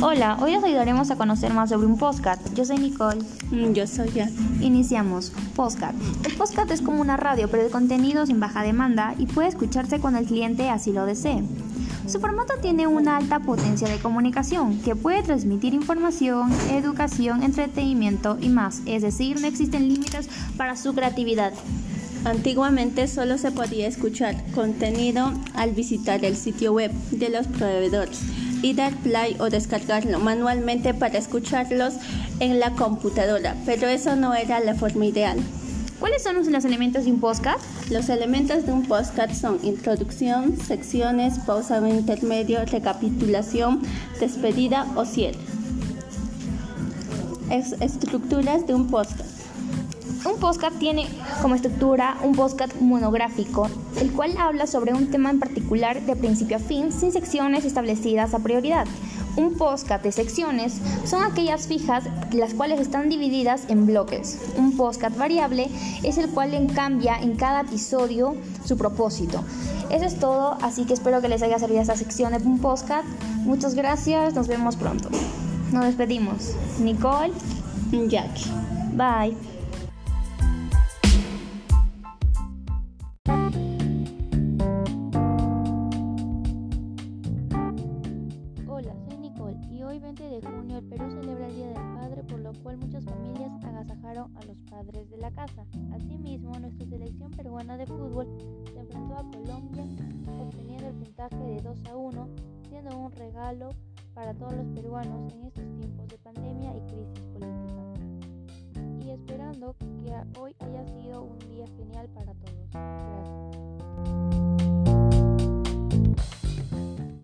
Hola, hoy os ayudaremos a conocer más sobre un podcast. Yo soy Nicole. Mm, Yo soy ya. Iniciamos. Podcast. El podcast es como una radio, pero el contenido sin baja demanda y puede escucharse cuando el cliente así lo desee. Su formato tiene una alta potencia de comunicación que puede transmitir información, educación, entretenimiento y más, es decir, no existen límites para su creatividad. Antiguamente solo se podía escuchar contenido al visitar el sitio web de los proveedores y dar play o descargarlo manualmente para escucharlos en la computadora, pero eso no era la forma ideal. ¿Cuáles son los elementos de un podcast? Los elementos de un podcast son introducción, secciones, pausa intermedio, recapitulación, despedida o cierre. Es estructuras de un podcast. Un podcast tiene como estructura un podcast monográfico, el cual habla sobre un tema en particular de principio a fin sin secciones establecidas a prioridad. Un podcast de secciones son aquellas fijas las cuales están divididas en bloques. Un podcast variable es el cual cambia en cada episodio su propósito. Eso es todo, así que espero que les haya servido esta sección de un podcast. Muchas gracias, nos vemos pronto. Nos despedimos. Nicole, Jackie. bye. De junio el Perú celebra el Día del Padre, por lo cual muchas familias agasajaron a los padres de la casa. Asimismo, nuestra selección peruana de fútbol se enfrentó a Colombia obteniendo el puntaje de 2 a 1, siendo un regalo para todos los peruanos en estos tiempos